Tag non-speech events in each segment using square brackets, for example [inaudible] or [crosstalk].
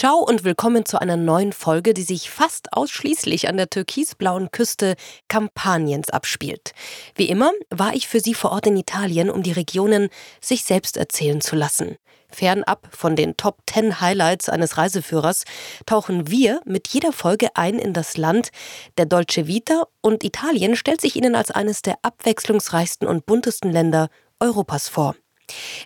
Ciao und willkommen zu einer neuen Folge, die sich fast ausschließlich an der türkisblauen Küste Kampaniens abspielt. Wie immer war ich für Sie vor Ort in Italien, um die Regionen sich selbst erzählen zu lassen. Fernab von den Top 10 Highlights eines Reiseführers tauchen wir mit jeder Folge ein in das Land der Dolce Vita und Italien stellt sich Ihnen als eines der abwechslungsreichsten und buntesten Länder Europas vor.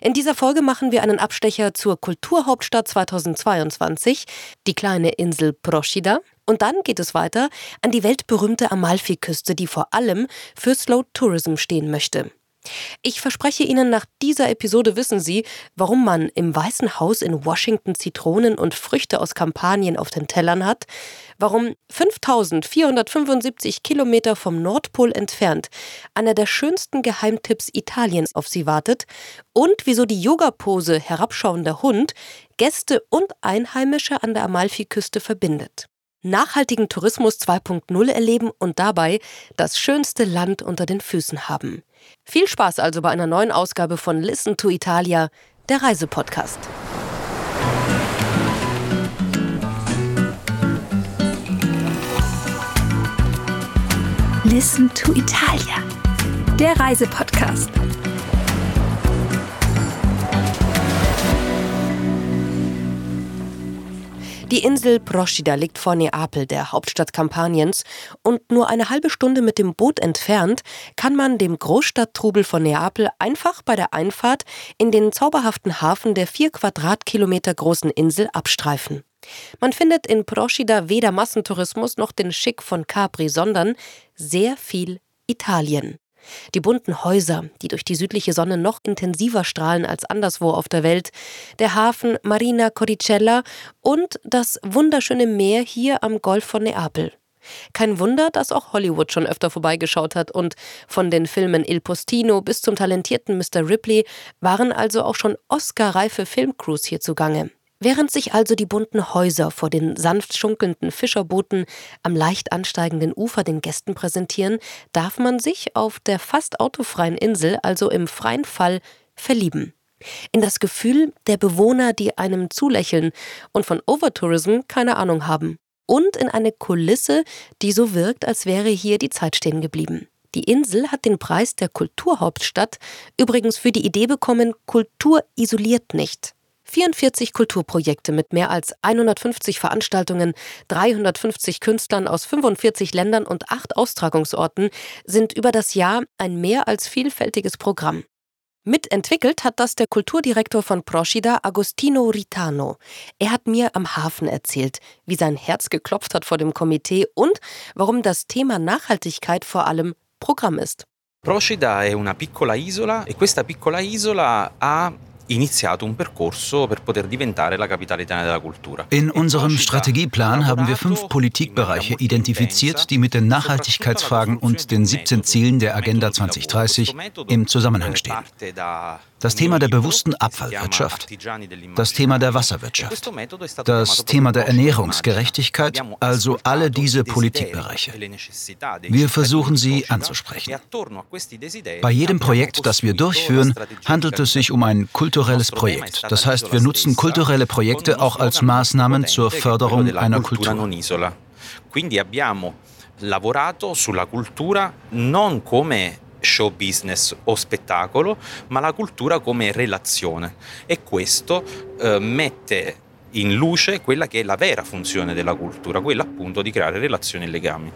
In dieser Folge machen wir einen Abstecher zur Kulturhauptstadt 2022, die kleine Insel Procida. Und dann geht es weiter an die weltberühmte Amalfiküste, die vor allem für Slow Tourism stehen möchte. Ich verspreche Ihnen, nach dieser Episode wissen Sie, warum man im Weißen Haus in Washington Zitronen und Früchte aus Kampanien auf den Tellern hat, warum 5475 Kilometer vom Nordpol entfernt einer der schönsten Geheimtipps Italiens auf Sie wartet und wieso die Yoga-Pose herabschauender Hund Gäste und Einheimische an der Amalfiküste verbindet nachhaltigen Tourismus 2.0 erleben und dabei das schönste Land unter den Füßen haben. Viel Spaß also bei einer neuen Ausgabe von Listen to Italia, der Reisepodcast. Listen to Italia, der Reisepodcast. Die Insel Procida liegt vor Neapel, der Hauptstadt Kampaniens, und nur eine halbe Stunde mit dem Boot entfernt kann man dem Großstadttrubel von Neapel einfach bei der Einfahrt in den zauberhaften Hafen der vier Quadratkilometer großen Insel abstreifen. Man findet in Procida weder Massentourismus noch den Schick von Capri, sondern sehr viel Italien. Die bunten Häuser, die durch die südliche Sonne noch intensiver strahlen als anderswo auf der Welt, der Hafen Marina Coricella und das wunderschöne Meer hier am Golf von Neapel. Kein Wunder, dass auch Hollywood schon öfter vorbeigeschaut hat und von den Filmen Il Postino bis zum talentierten Mr. Ripley waren also auch schon Oscar-reife Filmcrews hier zugange. Während sich also die bunten Häuser vor den sanft schunkelnden Fischerbooten am leicht ansteigenden Ufer den Gästen präsentieren, darf man sich auf der fast autofreien Insel, also im freien Fall, verlieben. In das Gefühl der Bewohner, die einem zulächeln und von Overtourism keine Ahnung haben. Und in eine Kulisse, die so wirkt, als wäre hier die Zeit stehen geblieben. Die Insel hat den Preis der Kulturhauptstadt übrigens für die Idee bekommen, Kultur isoliert nicht. 44 Kulturprojekte mit mehr als 150 Veranstaltungen, 350 Künstlern aus 45 Ländern und acht Austragungsorten sind über das Jahr ein mehr als vielfältiges Programm. Mitentwickelt hat das der Kulturdirektor von Procida, Agostino Ritano. Er hat mir am Hafen erzählt, wie sein Herz geklopft hat vor dem Komitee und warum das Thema Nachhaltigkeit vor allem Programm ist. Procida è una piccola isola e questa piccola isola ha iniziato un percorso per poter diventare la capitale italiana della cultura. In unserem Strategieplan haben wir fünf Politikbereiche identifiziert, die mit den Nachhaltigkeitsfragen und den 17 Zielen der Agenda 2030 im Zusammenhang stehen das Thema der bewussten Abfallwirtschaft, das Thema der Wasserwirtschaft, das Thema der Ernährungsgerechtigkeit, also alle diese Politikbereiche. Wir versuchen sie anzusprechen. Bei jedem Projekt, das wir durchführen, handelt es sich um ein kulturelles Projekt. Das heißt, wir nutzen kulturelle Projekte auch als Maßnahmen zur Förderung einer Kultur. Quindi abbiamo lavorato sulla cultura non come show business o spettacolo, ma la cultura come relazione e questo eh, mette in luce quella che è la vera funzione della cultura, quella appunto di creare relazioni e legami.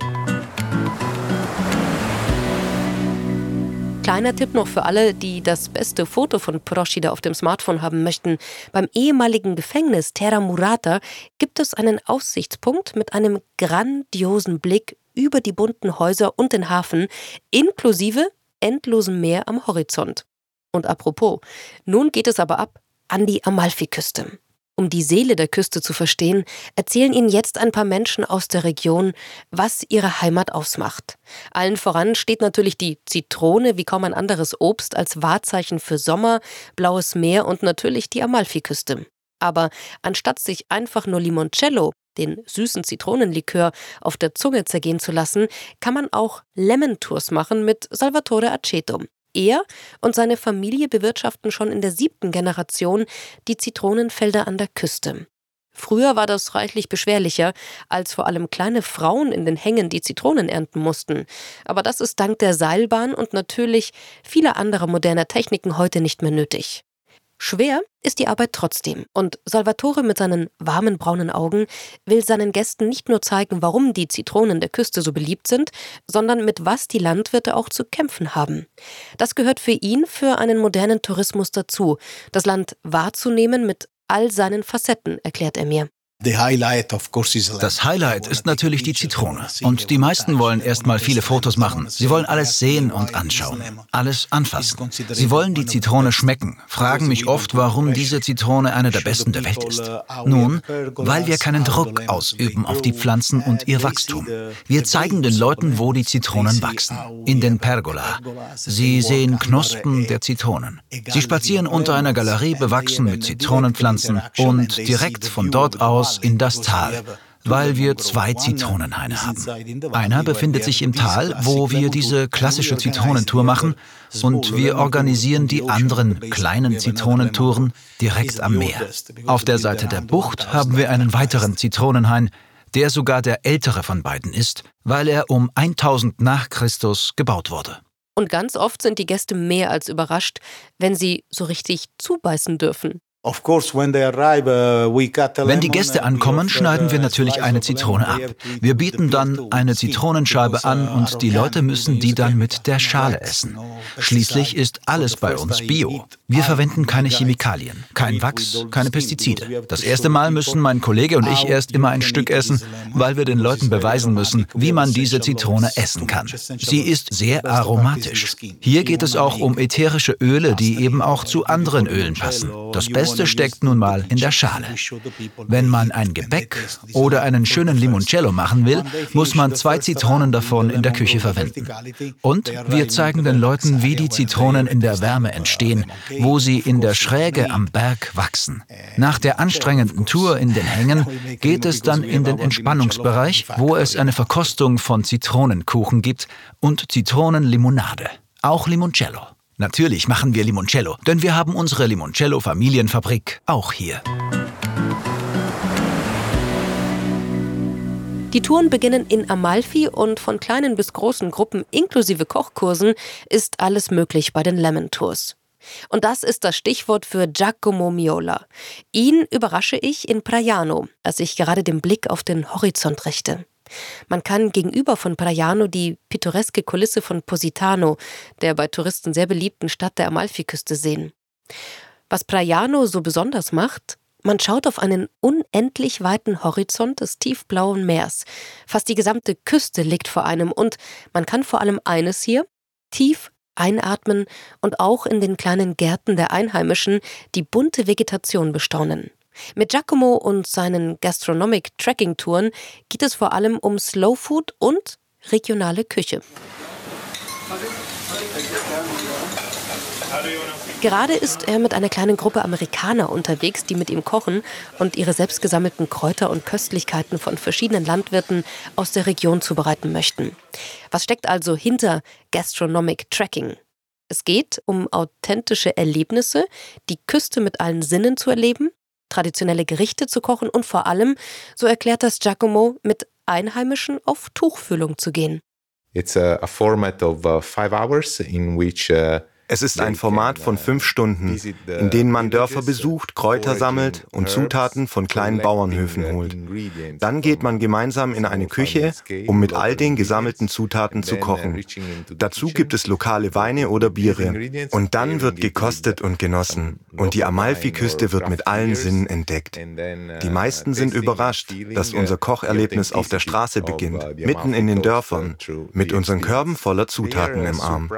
Kleiner Tipp noch für alle, die das beste Foto von Proschida auf dem Smartphone haben möchten. Beim ehemaligen Gefängnis Terra Murata gibt es einen Aussichtspunkt mit einem grandiosen Blick über die bunten Häuser und den Hafen, inklusive endlosem Meer am Horizont. Und apropos, nun geht es aber ab an die Amalfiküste. Um die Seele der Küste zu verstehen, erzählen Ihnen jetzt ein paar Menschen aus der Region, was ihre Heimat ausmacht. Allen voran steht natürlich die Zitrone wie kaum ein anderes Obst als Wahrzeichen für Sommer, blaues Meer und natürlich die Amalfiküste. Aber anstatt sich einfach nur Limoncello, den süßen Zitronenlikör, auf der Zunge zergehen zu lassen, kann man auch Lemon Tours machen mit Salvatore Aceto. Er und seine Familie bewirtschaften schon in der siebten Generation die Zitronenfelder an der Küste. Früher war das reichlich beschwerlicher, als vor allem kleine Frauen in den Hängen die Zitronen ernten mussten. Aber das ist dank der Seilbahn und natürlich vieler anderer moderner Techniken heute nicht mehr nötig. Schwer ist die Arbeit trotzdem. Und Salvatore mit seinen warmen braunen Augen will seinen Gästen nicht nur zeigen, warum die Zitronen der Küste so beliebt sind, sondern mit was die Landwirte auch zu kämpfen haben. Das gehört für ihn für einen modernen Tourismus dazu, das Land wahrzunehmen mit all seinen Facetten, erklärt er mir. Das Highlight ist natürlich die Zitrone. Und die meisten wollen erstmal viele Fotos machen. Sie wollen alles sehen und anschauen. Alles anfassen. Sie wollen die Zitrone schmecken, fragen mich oft, warum diese Zitrone eine der besten der Welt ist. Nun, weil wir keinen Druck ausüben auf die Pflanzen und ihr Wachstum. Wir zeigen den Leuten, wo die Zitronen wachsen. In den Pergola. Sie sehen Knospen der Zitronen. Sie spazieren unter einer Galerie bewachsen mit Zitronenpflanzen und direkt von dort aus hinaus in das Tal, weil wir zwei Zitronenhaine haben. Einer befindet sich im Tal, wo wir diese klassische Zitronentour machen, und wir organisieren die anderen kleinen Zitronentouren direkt am Meer. Auf der Seite der Bucht haben wir einen weiteren Zitronenhain, der sogar der ältere von beiden ist, weil er um 1000 nach Christus gebaut wurde. Und ganz oft sind die Gäste mehr als überrascht, wenn sie so richtig zubeißen dürfen. Uh, Wenn die Gäste ankommen, schneiden wir natürlich eine Zitrone ab. Wir bieten dann eine Zitronenscheibe an und die Leute müssen die dann mit der Schale essen. Schließlich ist alles bei uns Bio. Wir verwenden keine Chemikalien, kein Wachs, keine Pestizide. Das erste Mal müssen mein Kollege und ich erst immer ein Stück essen, weil wir den Leuten beweisen müssen, wie man diese Zitrone essen kann. Sie ist sehr aromatisch. Hier geht es auch um ätherische Öle, die eben auch zu anderen Ölen passen. Das Beste Beste steckt nun mal in der Schale. Wenn man ein Gebäck oder einen schönen Limoncello machen will, muss man zwei Zitronen davon in der Küche verwenden. Und wir zeigen den Leuten, wie die Zitronen in der Wärme entstehen, wo sie in der Schräge am Berg wachsen. Nach der anstrengenden Tour in den Hängen geht es dann in den Entspannungsbereich, wo es eine Verkostung von Zitronenkuchen gibt und Zitronenlimonade. Auch Limoncello. Natürlich machen wir Limoncello, denn wir haben unsere Limoncello Familienfabrik auch hier. Die Touren beginnen in Amalfi und von kleinen bis großen Gruppen inklusive Kochkursen ist alles möglich bei den Lemon Tours. Und das ist das Stichwort für Giacomo Miola. Ihn überrasche ich in Praiano, als ich gerade den Blick auf den Horizont richte. Man kann gegenüber von Praiano die pittoreske Kulisse von Positano, der bei Touristen sehr beliebten Stadt der Amalfiküste, sehen. Was Praiano so besonders macht, man schaut auf einen unendlich weiten Horizont des tiefblauen Meers. Fast die gesamte Küste liegt vor einem und man kann vor allem eines hier tief einatmen und auch in den kleinen Gärten der Einheimischen die bunte Vegetation bestaunen. Mit Giacomo und seinen Gastronomic Tracking Touren geht es vor allem um Slow Food und regionale Küche. Gerade ist er mit einer kleinen Gruppe Amerikaner unterwegs, die mit ihm kochen und ihre selbstgesammelten Kräuter und Köstlichkeiten von verschiedenen Landwirten aus der Region zubereiten möchten. Was steckt also hinter Gastronomic Tracking? Es geht um authentische Erlebnisse, die Küste mit allen Sinnen zu erleben, traditionelle Gerichte zu kochen und vor allem, so erklärt das Giacomo, mit Einheimischen auf Tuchfühlung zu gehen. It's a, a format of uh, five hours in which uh, es ist ein Format von fünf Stunden, in denen man Dörfer besucht, Kräuter sammelt und Zutaten von kleinen Bauernhöfen holt. Dann geht man gemeinsam in eine Küche, um mit all den gesammelten Zutaten zu kochen. Dazu gibt es lokale Weine oder Biere. Und dann wird gekostet und genossen. Und die Amalfi-Küste wird mit allen Sinnen entdeckt. Die meisten sind überrascht, dass unser Kocherlebnis auf der Straße beginnt, mitten in den Dörfern, mit unseren Körben voller Zutaten im Arm.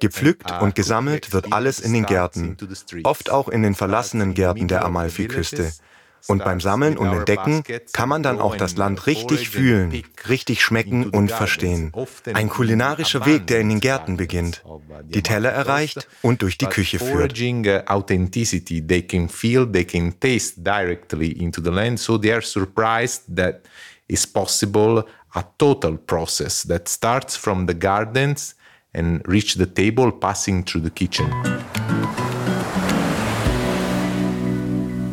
Gepflückt und gesammelt wird alles in den Gärten, oft auch in den verlassenen Gärten der Amalfiküste. Und beim Sammeln und Entdecken kann man dann auch das Land richtig fühlen, richtig schmecken und verstehen. Ein kulinarischer Weg, der in den Gärten beginnt, die Teller erreicht und durch die Küche führt. Authenticity, they can feel, they can taste directly into the land, so they are surprised that it's possible a total process that starts from the gardens and reach the table passing through the kitchen.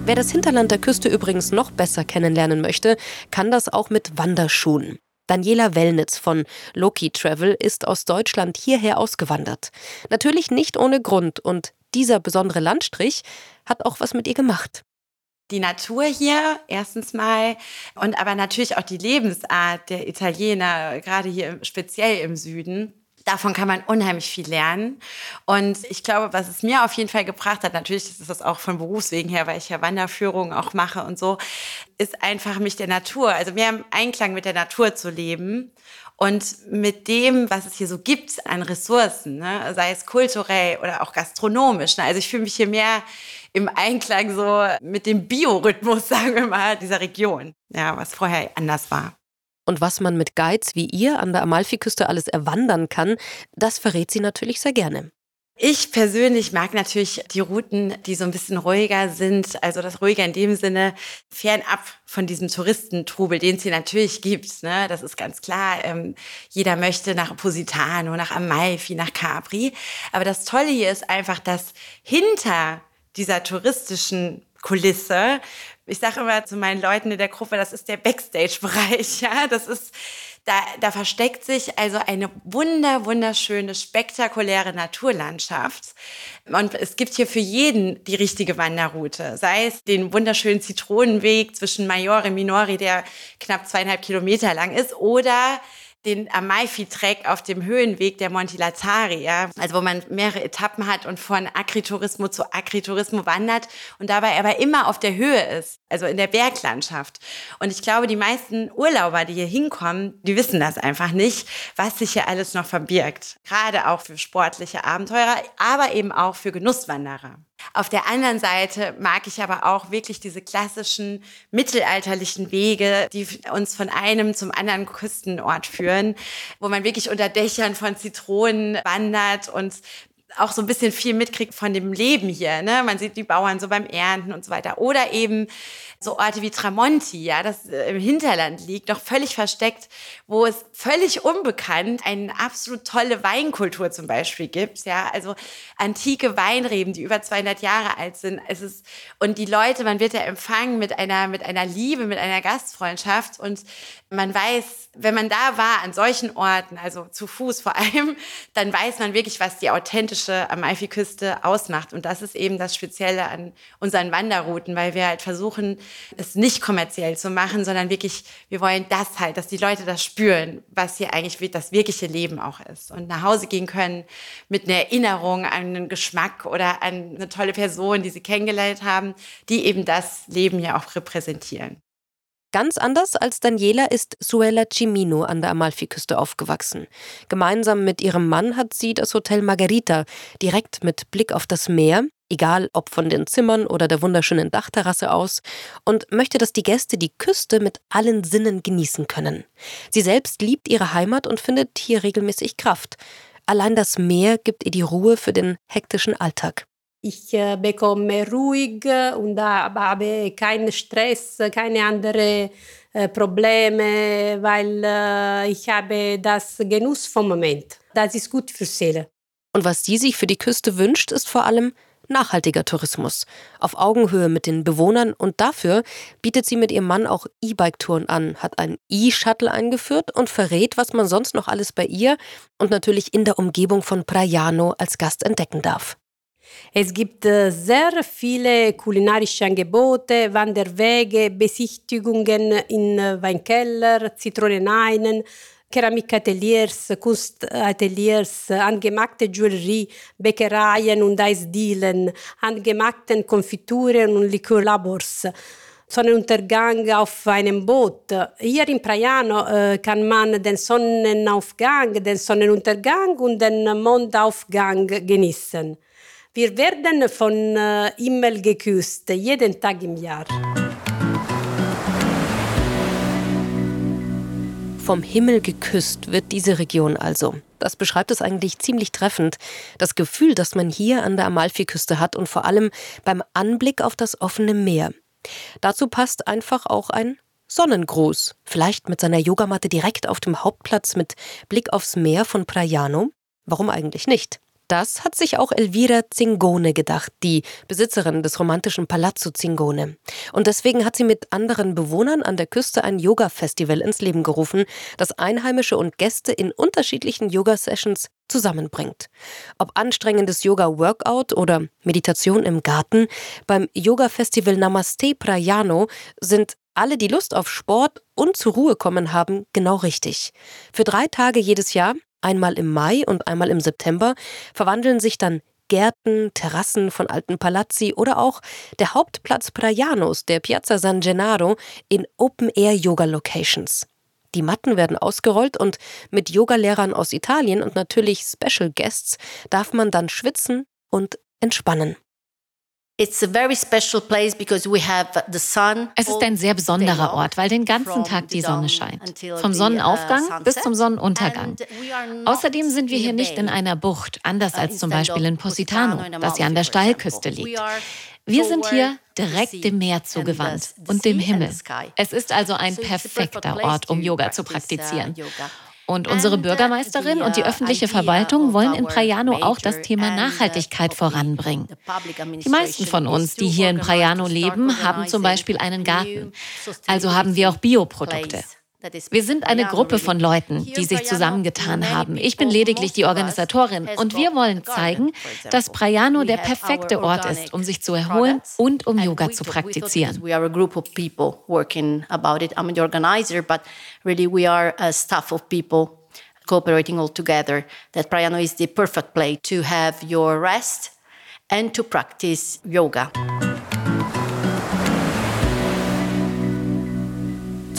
Wer das Hinterland der Küste übrigens noch besser kennenlernen möchte, kann das auch mit Wanderschuhen. Daniela Wellnitz von Loki Travel ist aus Deutschland hierher ausgewandert. Natürlich nicht ohne Grund und dieser besondere Landstrich hat auch was mit ihr gemacht die Natur hier erstens mal und aber natürlich auch die Lebensart der Italiener, gerade hier speziell im Süden. Davon kann man unheimlich viel lernen. Und ich glaube, was es mir auf jeden Fall gebracht hat, natürlich ist das auch von Berufswegen her, weil ich ja Wanderführungen auch mache und so, ist einfach mich der Natur, also mehr im Einklang mit der Natur zu leben und mit dem, was es hier so gibt an Ressourcen, ne? sei es kulturell oder auch gastronomisch. Ne? Also ich fühle mich hier mehr im Einklang so mit dem Biorhythmus, [laughs] sagen wir mal, dieser Region, ja, was vorher anders war. Und was man mit Guides wie ihr an der Amalfiküste alles erwandern kann, das verrät sie natürlich sehr gerne. Ich persönlich mag natürlich die Routen, die so ein bisschen ruhiger sind. Also das ruhiger in dem Sinne fernab von diesem Touristentrubel, den es hier natürlich gibt. Ne? Das ist ganz klar. Ähm, jeder möchte nach Positano, nach Amalfi, nach Capri. Aber das Tolle hier ist einfach, dass hinter dieser touristischen Kulisse ich sage immer zu meinen Leuten in der Gruppe, das ist der Backstage-Bereich. [laughs] Ja, das ist, da, da versteckt sich also eine wunder, wunderschöne, spektakuläre Naturlandschaft. Und es gibt hier für jeden die richtige Wanderroute. Sei es den wunderschönen Zitronenweg zwischen Majore Minori, der knapp zweieinhalb Kilometer lang ist, oder den Amalfi-Trek auf dem Höhenweg der Monti Lazari, ja, also wo man mehrere Etappen hat und von Agriturismo zu Agriturismo wandert und dabei aber immer auf der Höhe ist, also in der Berglandschaft. Und ich glaube, die meisten Urlauber, die hier hinkommen, die wissen das einfach nicht, was sich hier alles noch verbirgt. Gerade auch für sportliche Abenteurer, aber eben auch für Genusswanderer. Auf der anderen Seite mag ich aber auch wirklich diese klassischen mittelalterlichen Wege, die uns von einem zum anderen Küstenort führen, wo man wirklich unter Dächern von Zitronen wandert und auch so ein bisschen viel mitkriegt von dem Leben hier. Ne? Man sieht die Bauern so beim Ernten und so weiter. Oder eben so Orte wie Tramonti, ja, das äh, im Hinterland liegt, noch völlig versteckt, wo es völlig unbekannt eine absolut tolle Weinkultur zum Beispiel gibt, ja, also antike Weinreben, die über 200 Jahre alt sind. Es ist, und die Leute, man wird ja empfangen mit einer, mit einer Liebe, mit einer Gastfreundschaft und man weiß, wenn man da war an solchen Orten, also zu Fuß vor allem, dann weiß man wirklich, was die authentische Amalfiküste ausmacht. Und das ist eben das Spezielle an unseren Wanderrouten, weil wir halt versuchen, es nicht kommerziell zu machen, sondern wirklich, wir wollen das halt, dass die Leute das spüren, was hier eigentlich das wirkliche Leben auch ist. Und nach Hause gehen können mit einer Erinnerung an einen Geschmack oder an eine tolle Person, die sie kennengelernt haben, die eben das Leben hier auch repräsentieren. Ganz anders als Daniela ist Suella Cimino an der Amalfiküste aufgewachsen. Gemeinsam mit ihrem Mann hat sie das Hotel Margarita, direkt mit Blick auf das Meer, egal ob von den Zimmern oder der wunderschönen Dachterrasse aus, und möchte, dass die Gäste die Küste mit allen Sinnen genießen können. Sie selbst liebt ihre Heimat und findet hier regelmäßig Kraft. Allein das Meer gibt ihr die Ruhe für den hektischen Alltag. Ich äh, bekomme ruhig und habe keinen Stress, keine anderen äh, Probleme, weil äh, ich habe das Genuss vom Moment. Das ist gut für Seele. Und was sie sich für die Küste wünscht, ist vor allem nachhaltiger Tourismus. Auf Augenhöhe mit den Bewohnern und dafür bietet sie mit ihrem Mann auch E-Bike-Touren an, hat ein E-Shuttle eingeführt und verrät, was man sonst noch alles bei ihr und natürlich in der Umgebung von Praiano als Gast entdecken darf. Es gibt äh, sehr viele kulinarische Angebote, Wanderwege, Besichtigungen in äh, Weinkeller, Zitroneneien, Keramikateliers, Kunstateliers, angemachte Jewellerie, Bäckereien und Eisdielen, angemachten Konfituren und Likörlabors. Sonnenuntergang auf einem Boot. Hier in Praiano äh, kann man den Sonnenaufgang, den Sonnenuntergang und den Mondaufgang genießen. Wir werden von äh, Himmel geküsst, jeden Tag im Jahr. Vom Himmel geküsst wird diese Region also. Das beschreibt es eigentlich ziemlich treffend. Das Gefühl, das man hier an der Amalfiküste hat und vor allem beim Anblick auf das offene Meer. Dazu passt einfach auch ein Sonnengruß. Vielleicht mit seiner Yogamatte direkt auf dem Hauptplatz mit Blick aufs Meer von Praiano. Warum eigentlich nicht? Das hat sich auch Elvira Zingone gedacht, die Besitzerin des romantischen Palazzo Zingone. Und deswegen hat sie mit anderen Bewohnern an der Küste ein Yoga-Festival ins Leben gerufen, das Einheimische und Gäste in unterschiedlichen Yoga-Sessions zusammenbringt. Ob anstrengendes Yoga-Workout oder Meditation im Garten, beim Yoga-Festival Namaste Prayano sind alle, die Lust auf Sport und zur Ruhe kommen haben, genau richtig. Für drei Tage jedes Jahr Einmal im Mai und einmal im September verwandeln sich dann Gärten, Terrassen von alten Palazzi oder auch der Hauptplatz Praianos, der Piazza San Gennaro, in Open-Air-Yoga-Locations. Die Matten werden ausgerollt und mit Yogalehrern aus Italien und natürlich Special Guests darf man dann schwitzen und entspannen. Es ist ein sehr besonderer Ort, weil den ganzen Tag die Sonne scheint. Vom Sonnenaufgang uh, bis zum Sonnenuntergang. Außerdem sind wir hier nicht in einer Bucht, anders uh, als zum Beispiel in Positano, das ja an der Steilküste liegt. Wir sind hier direkt dem Meer zugewandt und dem Himmel. Es ist also ein perfekter Ort, um Yoga zu uh, praktizieren. Und unsere Bürgermeisterin und die öffentliche Verwaltung wollen in Praiano auch das Thema Nachhaltigkeit voranbringen. Die meisten von uns, die hier in Praiano leben, haben zum Beispiel einen Garten. Also haben wir auch Bioprodukte. Wir sind eine Gruppe von Leuten, die sich zusammengetan haben. Ich bin lediglich die Organisatorin und wir wollen zeigen, dass Praiano der perfekte Ort ist, um sich zu erholen und um Yoga zu praktizieren. We are a group of people working about it. I'm the organizer, but really we are a staff of people cooperating all together. That Praiano is the perfect place to have your rest and to practice yoga.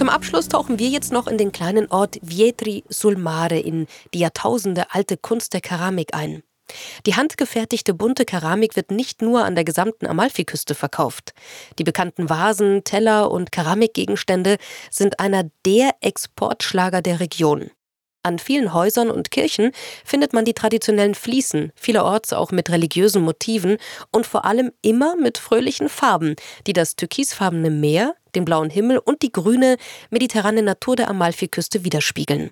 Zum Abschluss tauchen wir jetzt noch in den kleinen Ort Vietri sul Mare in die Jahrtausende alte Kunst der Keramik ein. Die handgefertigte bunte Keramik wird nicht nur an der gesamten Amalfiküste verkauft. Die bekannten Vasen, Teller und Keramikgegenstände sind einer der Exportschlager der Region. An vielen Häusern und Kirchen findet man die traditionellen Fliesen, vielerorts auch mit religiösen Motiven und vor allem immer mit fröhlichen Farben, die das türkisfarbene Meer, den blauen Himmel und die grüne, mediterrane Natur der Amalfiküste widerspiegeln.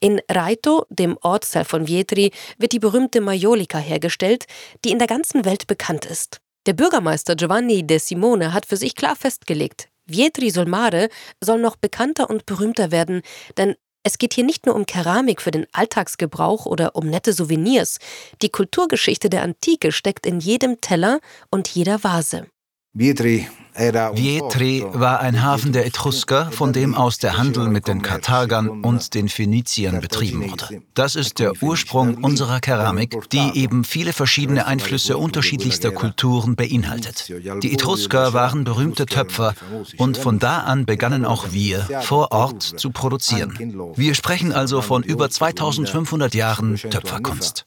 In Raito, dem Ortsteil von Vietri, wird die berühmte Majolika hergestellt, die in der ganzen Welt bekannt ist. Der Bürgermeister Giovanni De Simone hat für sich klar festgelegt, Vietri Solmare soll noch bekannter und berühmter werden, denn es geht hier nicht nur um Keramik für den Alltagsgebrauch oder um nette Souvenirs. Die Kulturgeschichte der Antike steckt in jedem Teller und jeder Vase. Vietri Vietri war ein Hafen der Etrusker, von dem aus der Handel mit den Karthagern und den Phöniziern betrieben wurde. Das ist der Ursprung unserer Keramik, die eben viele verschiedene Einflüsse unterschiedlichster Kulturen beinhaltet. Die Etrusker waren berühmte Töpfer und von da an begannen auch wir vor Ort zu produzieren. Wir sprechen also von über 2500 Jahren Töpferkunst.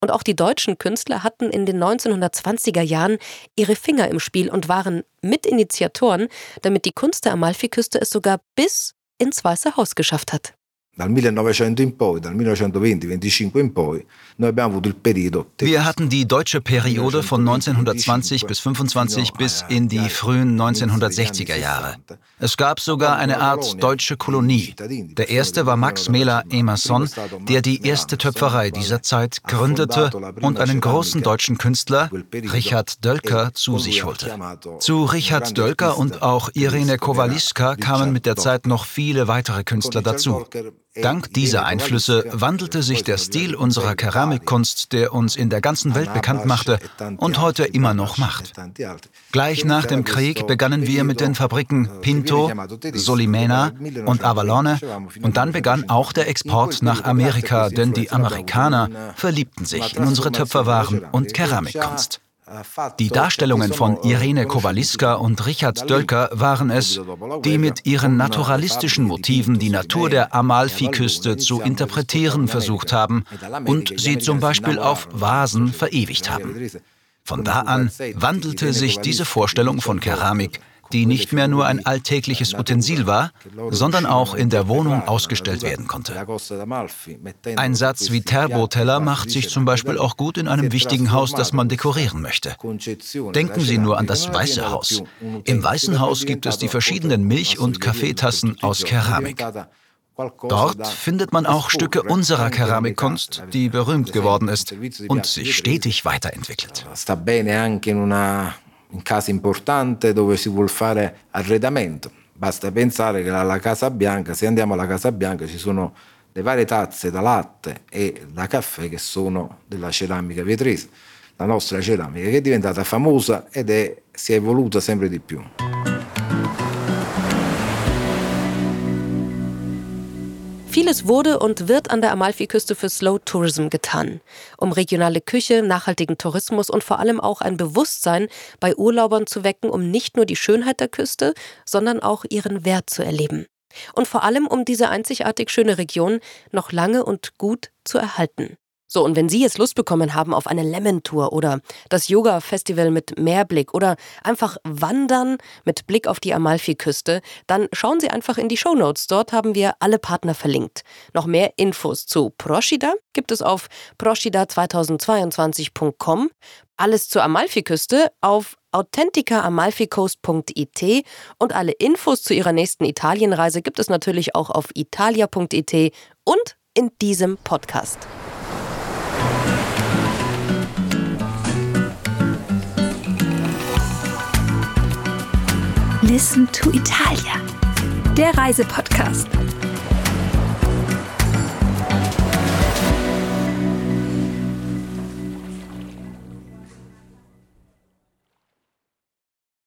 Und auch die deutschen Künstler hatten in den 1920er Jahren ihre Finger im Spiel und waren Mitinitiatoren, damit die Kunst der Amalfiküste es sogar bis ins Weiße Haus geschafft hat. Dal 1900 in poi, dal 1920-25 in poi, noi abbiamo avuto il periodo. Wir hatten die deutsche Periode von 1920 bis 25 bis in die frühen 1960er Jahre. Es gab sogar eine Art deutsche Kolonie. Der erste war Max Mela Emerson, der die erste Töpferei dieser Zeit gründete und einen großen deutschen Künstler, Richard Dölker, zu sich holte. Zu Richard Dölker und auch Irene Kowaliska kamen mit der Zeit noch viele weitere Künstler dazu. Dank dieser Einflüsse wandelte sich der Stil unserer Keramikkunst, der uns in der ganzen Welt bekannt machte und heute immer noch macht. Gleich nach dem Krieg begannen wir mit den Fabriken Pinto, Solimena und Avalone und dann begann auch der Export nach Amerika, denn die Amerikaner verliebten sich in unsere Töpferwaren und Keramikkunst. Die Darstellungen von Irene Kowaliska und Richard Dölker waren es, die mit ihren naturalistischen Motiven die Natur der Amalfiküste zu interpretieren versucht haben und sie zum Beispiel auf Vasen verewigt haben. Von da an wandelte sich diese Vorstellung von Keramik die nicht mehr nur ein alltägliches Utensil war, sondern auch in der Wohnung ausgestellt werden konnte. Ein Satz wie Terbo-Teller macht sich zum Beispiel auch gut in einem wichtigen Haus, das man dekorieren möchte. Denken Sie nur an das Weiße Haus. Im Weißen Haus gibt es die verschiedenen Milch- und Kaffeetassen aus Keramik. Dort findet man auch Stücke unserer Keramikkunst, die berühmt geworden ist und sich stetig weiterentwickelt. In casi importante dove si vuol fare arredamento. Basta pensare che alla Casa Bianca, se andiamo alla Casa Bianca, ci sono le varie tazze da latte e da caffè che sono della ceramica vetrese, la nostra ceramica che è diventata famosa ed è, si è evoluta sempre di più. Vieles wurde und wird an der Amalfiküste für Slow Tourism getan, um regionale Küche, nachhaltigen Tourismus und vor allem auch ein Bewusstsein bei Urlaubern zu wecken, um nicht nur die Schönheit der Küste, sondern auch ihren Wert zu erleben. Und vor allem, um diese einzigartig schöne Region noch lange und gut zu erhalten. So, und wenn Sie jetzt Lust bekommen haben auf eine Lemon-Tour oder das Yoga-Festival mit Meerblick oder einfach Wandern mit Blick auf die Amalfi-Küste, dann schauen Sie einfach in die Show Notes. Dort haben wir alle Partner verlinkt. Noch mehr Infos zu Proshida gibt es auf proshida2022.com. Alles zur Amalfi-Küste auf authenticaamalficoast.it und alle Infos zu ihrer nächsten Italienreise gibt es natürlich auch auf italia.it und in diesem Podcast. Listen to Italia, der Reisepodcast.